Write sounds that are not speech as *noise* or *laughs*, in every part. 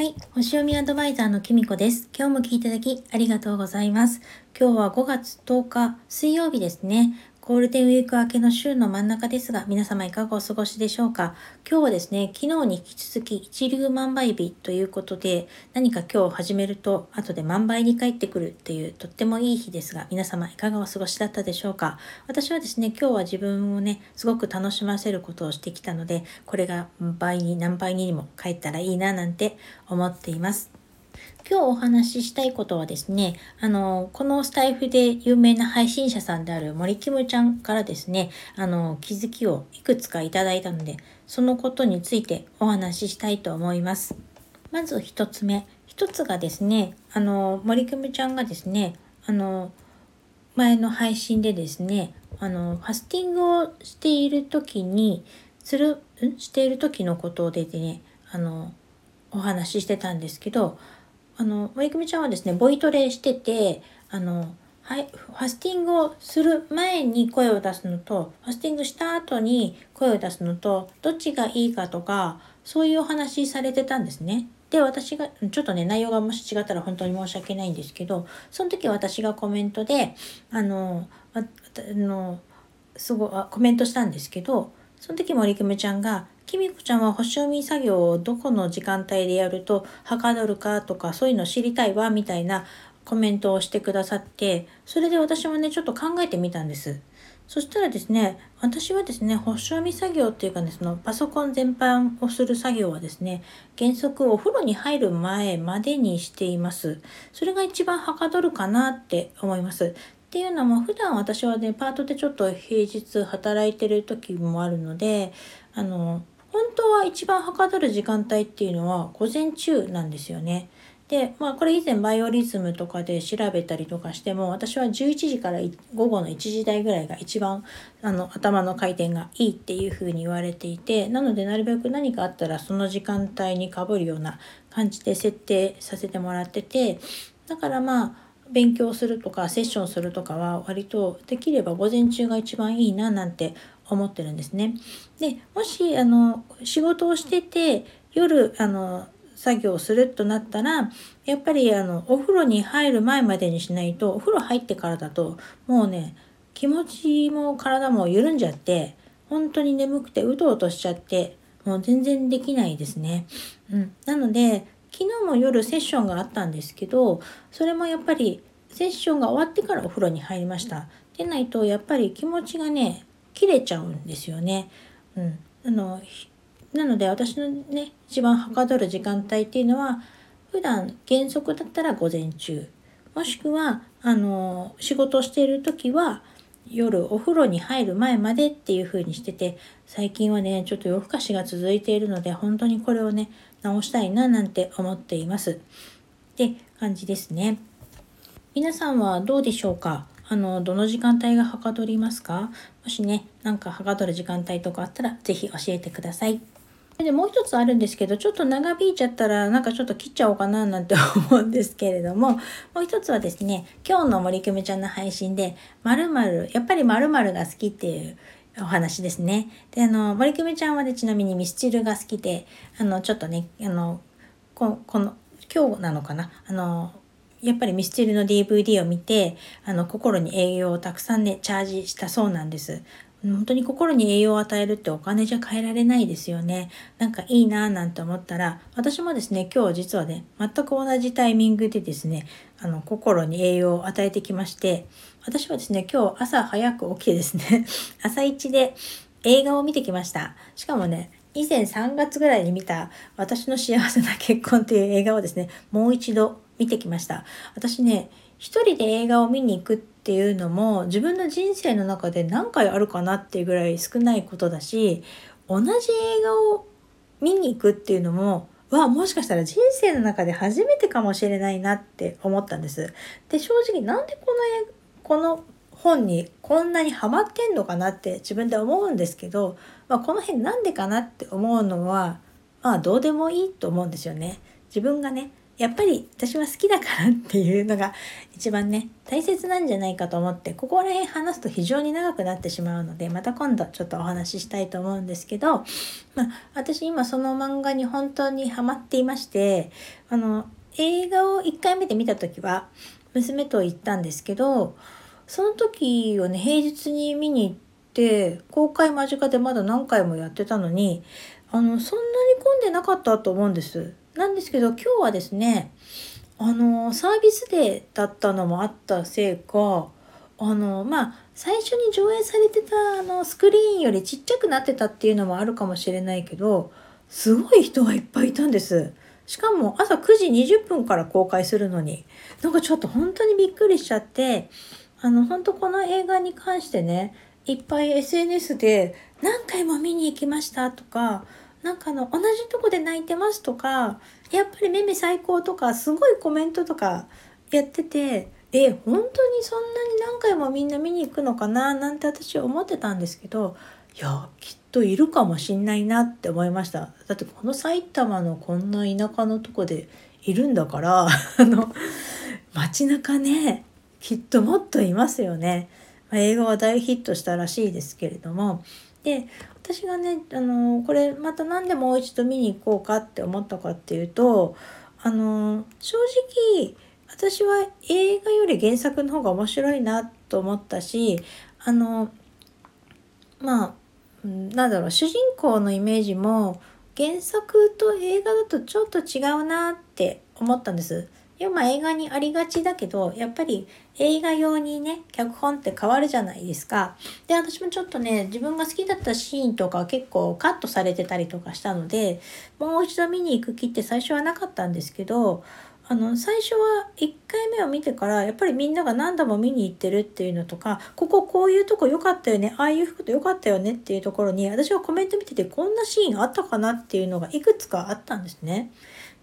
はい。星読みアドバイザーのきみこです。今日も聞いていただきありがとうございます。今日は5月10日水曜日ですね。ゴールデンウィーク明けの週の真ん中ですが、皆様いかがお過ごしでしょうか？今日はですね、昨日に引き続き一流万倍日ということで、何か今日始めると後で万倍に帰ってくるっていうとってもいい日ですが、皆様いかがお過ごしだったでしょうか？私はですね、今日は自分をね、すごく楽しませることをしてきたので、これが倍に何倍にも帰ったらいいななんて思っています。今日お話ししたいことはですね、あの、このスタイフで有名な配信者さんである森キムちゃんからですね、あの、気づきをいくつかいただいたので、そのことについてお話ししたいと思います。まず一つ目。一つがですね、あの、森キムちゃんがですね、あの、前の配信でですね、あの、ファスティングをしている時に、する、んしている時のことでね、あの、お話ししてたんですけど、あの森久美ちゃんはですねボイトレしててあのはい、ファスティングをする前に声を出すのとファスティングした後に声を出すのとどっちがいいかとかそういうお話されてたんですね。で私がちょっとね内容がもし違ったら本当に申し訳ないんですけどその時私がコメントであのあのすごいコメントしたんですけどその時森久美ちゃんがきみこちゃんは星読み作業をどこの時間帯でやるとはかどるかとかそういうの知りたいわみたいなコメントをしてくださってそれで私もねちょっと考えてみたんです。そしたらですね私はですね星読み作業っていうかねそのパソコン全般をする作業はですね原則お風呂に入る前までにしています。それが一番はかどるかなって思います。っていうのも普段私はねパートでちょっと平日働いてる時もあるのであの本当は一番はかどる時間帯っていうのは午前中なんですよね。で、まあこれ以前バイオリズムとかで調べたりとかしても私は11時から午後の1時台ぐらいが一番あの頭の回転がいいっていうふうに言われていてなのでなるべく何かあったらその時間帯にかぶるような感じで設定させてもらっててだからまあ勉強するとかセッションするとかは割とできれば午前中が一番いいななんて思ってるんですね。でもしあの仕事をしてて夜あの作業をするとなったらやっぱりあのお風呂に入る前までにしないとお風呂入ってからだともうね気持ちも体も緩んじゃって本当に眠くてうとうとしちゃってもう全然できないですね。うん、なので昨日も夜セッションがあったんですけどそれもやっぱりセッションが終わってからお風呂に入りました。でないとやっぱり気持ちがね切れちゃうんですよね。うん、あのなので私のね一番はかどる時間帯っていうのは普段原則だったら午前中もしくはあの仕事をしている時は夜お風呂に入る前までっていう風にしてて最近はねちょっと夜更かしが続いているので本当にこれをね直したいななんて思っています。って感じですね。皆さんはどうでしょうか？あの、どの時間帯がはかどりますか？もしね、なんかはかどる時間帯とかあったら、是非教えてください。で、もう一つあるんですけど、ちょっと長引いちゃったら、なんかちょっと切っちゃおうかななんて思うんですけれども、*laughs* もう一つはですね、今日の森久美ちゃんの配信で、〇〇、やっぱり〇〇が好きっていうお話ですね。で、あの、森久美ちゃんはね、ちなみにミスチルが好きで、あの、ちょっとね、あの、ここの、今日なのかな？あの、やっぱりミスチルの DVD を見てあの心に栄養をたくさんねチャージしたそうなんです。本当に心に栄養を与えるってお金じゃ変えられないですよね。なんかいいなぁなんて思ったら私もですね今日実はね全く同じタイミングでですねあの心に栄養を与えてきまして私はですね今日朝早く起きてですね *laughs* 朝一で映画を見てきました。しかもね以前3月ぐらいに見た私の幸せな結婚という映画をですねもう一度見てきました。私ね、一人で映画を見に行くっていうのも自分の人生の中で何回あるかなっていうぐらい少ないことだし、同じ映画を見に行くっていうのも、はもしかしたら人生の中で初めてかもしれないなって思ったんです。で、正直なんでこのこの本にこんなにハマってんのかなって自分で思うんですけど、まあ、この辺なんでかなって思うのはまあどうでもいいと思うんですよね。自分がねやっぱり私は好きだからっていうのが一番ね大切なんじゃないかと思ってここら辺話すと非常に長くなってしまうのでまた今度ちょっとお話ししたいと思うんですけど、まあ、私今その漫画に本当にハマっていましてあの映画を1回目で見た時は娘と行ったんですけどその時をね平日に見に行って公開間近でまだ何回もやってたのにあのそんなに混んでなかったと思うんです。なんですけど今日はですねあのサービスデーだったのもあったせいかあのまあ最初に上映されてたあのスクリーンよりちっちゃくなってたっていうのもあるかもしれないけどすごい人がいっぱいいたんです。しかも朝9時20分から公開するのになんかちょっと本当にびっくりしちゃってあの本当この映画に関してねいっぱい SNS で何回も見に行きましたとかなんかあの同じとこで泣いてますとかやっぱりめめ最高とかすごいコメントとかやっててえ本当にそんなに何回もみんな見に行くのかななんて私は思ってたんですけどいやきっといるかもしんないなって思いました。だってこの埼玉のこんな田舎のとこでいるんだから *laughs* あの街中ねきっともっといますよね、まあ、映画は大ヒットしたらしいですけれども。で私がねあのこれまた何でもう一度見に行こうかって思ったかっていうとあの正直私は映画より原作の方が面白いなと思ったしあのまあなんだろう主人公のイメージも原作と映画だとちょっと違うなって思ったんです。ま映画にありがちだけど、やっぱり映画用にね、脚本って変わるじゃないですか。で、私もちょっとね、自分が好きだったシーンとか結構カットされてたりとかしたので、もう一度見に行く気って最初はなかったんですけど、あの最初は1回目を見てからやっぱりみんなが何度も見に行ってるっていうのとかこここういうとこ良かったよねああいう服と良かったよねっていうところに私はコメント見ててこんなシーンあったかなっていうのがいくつかあったんですね。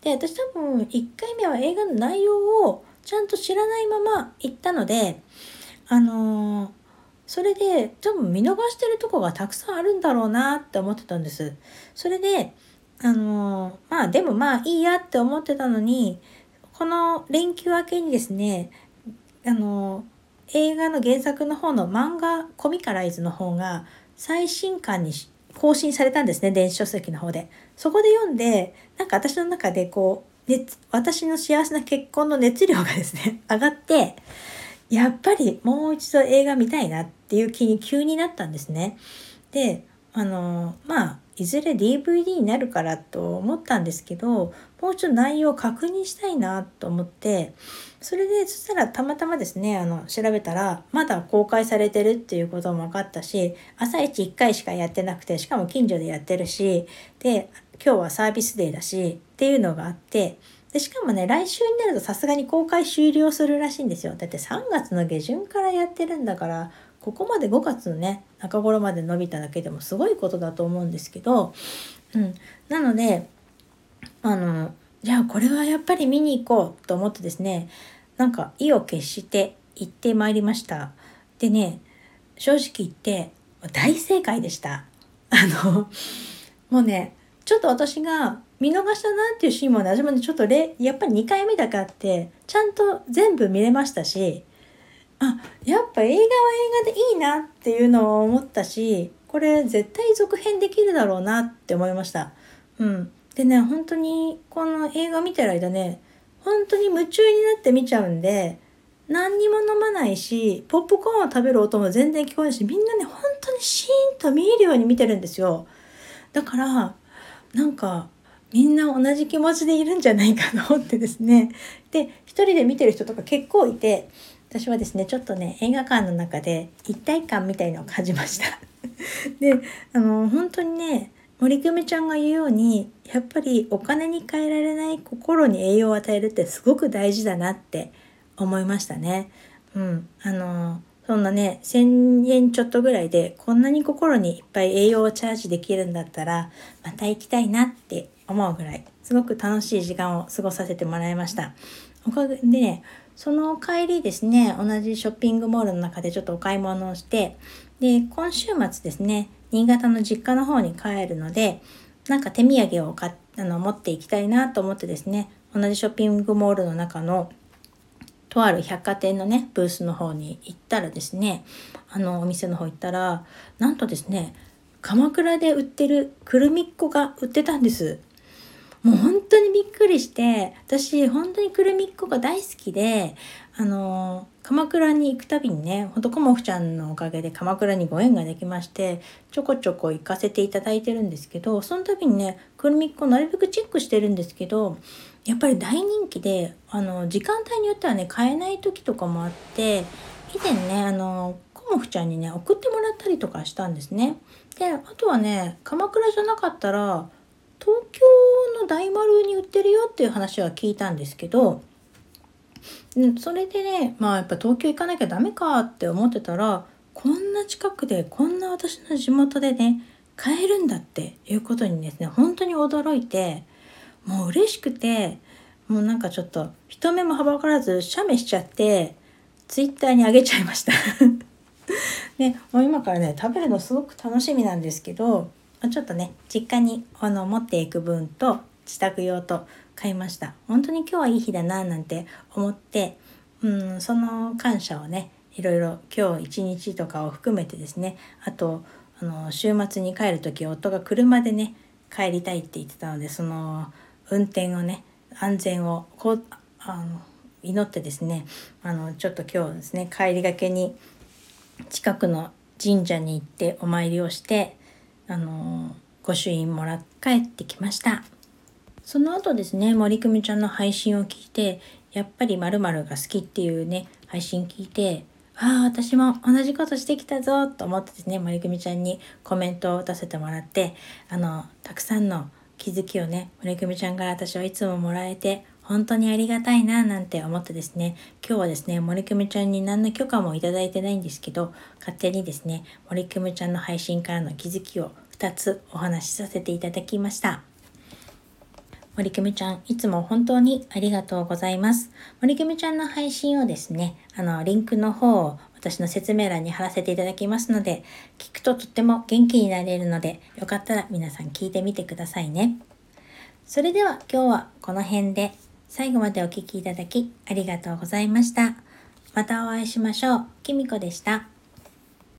で私多分1回目は映画の内容をちゃんと知らないまま行ったのであのー、それで多分見逃してるとこがたくさんあるんだろうなって思ってたんです。それであのー、まあでもまあいいやって思ってたのにこの連休明けにですねあの、映画の原作の方の漫画コミカライズの方が最新刊に更新されたんですね電子書籍の方で。そこで読んでなんか私の中でこう熱私の幸せな結婚の熱量がですね *laughs* 上がってやっぱりもう一度映画見たいなっていう気に急になったんですね。であのまあいずれ DVD になるからと思ったんですけどもうちょっと内容を確認したいなと思ってそれでそしたらたまたまですねあの調べたらまだ公開されてるっていうことも分かったし朝一1回しかやってなくてしかも近所でやってるしで今日はサービスデーだしっていうのがあってでしかもね来週になるとさすがに公開終了するらしいんですよ。だって3月の下旬からやってるんだからここまで5月のね中頃まで伸びただけでもすごいことだと思うんですけど、うん、なのであのじゃあこれはやっぱり見に行こうと思ってですねなんか意を決して行ってまいりました。でね正直言って大正解でした。あのもうねちょっと私が見逃したなっていうシーンもね私もねちょっとやっぱり2回目だけあってちゃんと全部見れましたしあやっぱ映画は映画でいいなっていうのを思ったしこれ絶対続編できるだろうなって思いました。うん、でね本当にこの映画見てる間ね本当に夢中になって見ちゃうんで何にも飲まないしポップコーンを食べる音も全然聞こえないしみんなね本当にシーンと見えるように見てるんですよ。だからなんかみんな同じ気持ちでいるんじゃないかと思ってですねで一人で見てる人とか結構いて私はですねちょっとね映画館の中で一体感みたいのを感じました *laughs* であの本当にね森久美ちゃんが言うようにやっぱりお金に換えられない心に栄養を与えるってすごく大事だなって思いましたね。うん、あのそんなね1,000円ちょっとぐらいでこんなに心にいっぱい栄養をチャージできるんだったらまた行きたいなって思うぐらいすごく楽しい時間を過ごさせてもらいました。おかげでねその帰りですね、同じショッピングモールの中でちょっとお買い物をして、で、今週末ですね、新潟の実家の方に帰るので、なんか手土産を買あの持っていきたいなと思ってですね同じショッピングモールの中のとある百貨店のねブースの方に行ったらですねあのお店の方行ったらなんとですね鎌倉で売ってるくるみっこが売ってたんです。もう本当にびっくりして私本当にくるみっこが大好きであの鎌倉に行くたびにねほんとコモフちゃんのおかげで鎌倉にご縁ができましてちょこちょこ行かせていただいてるんですけどその度にねくるみっこなるべくチェックしてるんですけどやっぱり大人気であの時間帯によってはね買えない時とかもあって以前ねあのコモフちゃんにね送ってもらったりとかしたんですね。であとはね鎌倉じゃなかったら大丸に売ってるよっていう話は聞いたんですけどそれでねまあやっぱ東京行かなきゃダメかって思ってたらこんな近くでこんな私の地元でね買えるんだっていうことにですね本当に驚いてもう嬉しくてもうなんかちょっと人目もはばからず写メしちゃってツイッターに上げちゃいました。*laughs* ね、もう今からね食べるのすごく楽しみなんですけどちょっとね実家にあの持っていく分と自宅用と買いました。本当に今日はいい日だななんて思ってうんその感謝をねいろいろ今日一日とかを含めてですね。あとあの週末に帰る時夫が車でね帰りたいって言ってたのでその運転をね安全をこうあの祈ってですねあのちょっと今日ですね帰りがけに近くの神社に行ってお参りをしてあの御朱印もらっ帰ってきました。その後ですね森久美ちゃんの配信を聞いてやっぱり〇〇が好きっていうね配信聞いてああ私も同じことしてきたぞと思ってですね森久美ちゃんにコメントを出せてもらってあのたくさんの気づきをね森久美ちゃんから私はいつももらえて本当にありがたいななんて思ってですね今日はですね森久美ちゃんに何の許可もいただいてないんですけど勝手にですね森久美ちゃんの配信からの気づきを2つお話しさせていただきました。森久美ちゃんいつも本当にありがとうございます森久美ちゃんの配信をですねあのリンクの方を私の説明欄に貼らせていただきますので聞くととっても元気になれるのでよかったら皆さん聞いてみてくださいねそれでは今日はこの辺で最後までお聴きいただきありがとうございました。またお会いしましょう。きみこでした。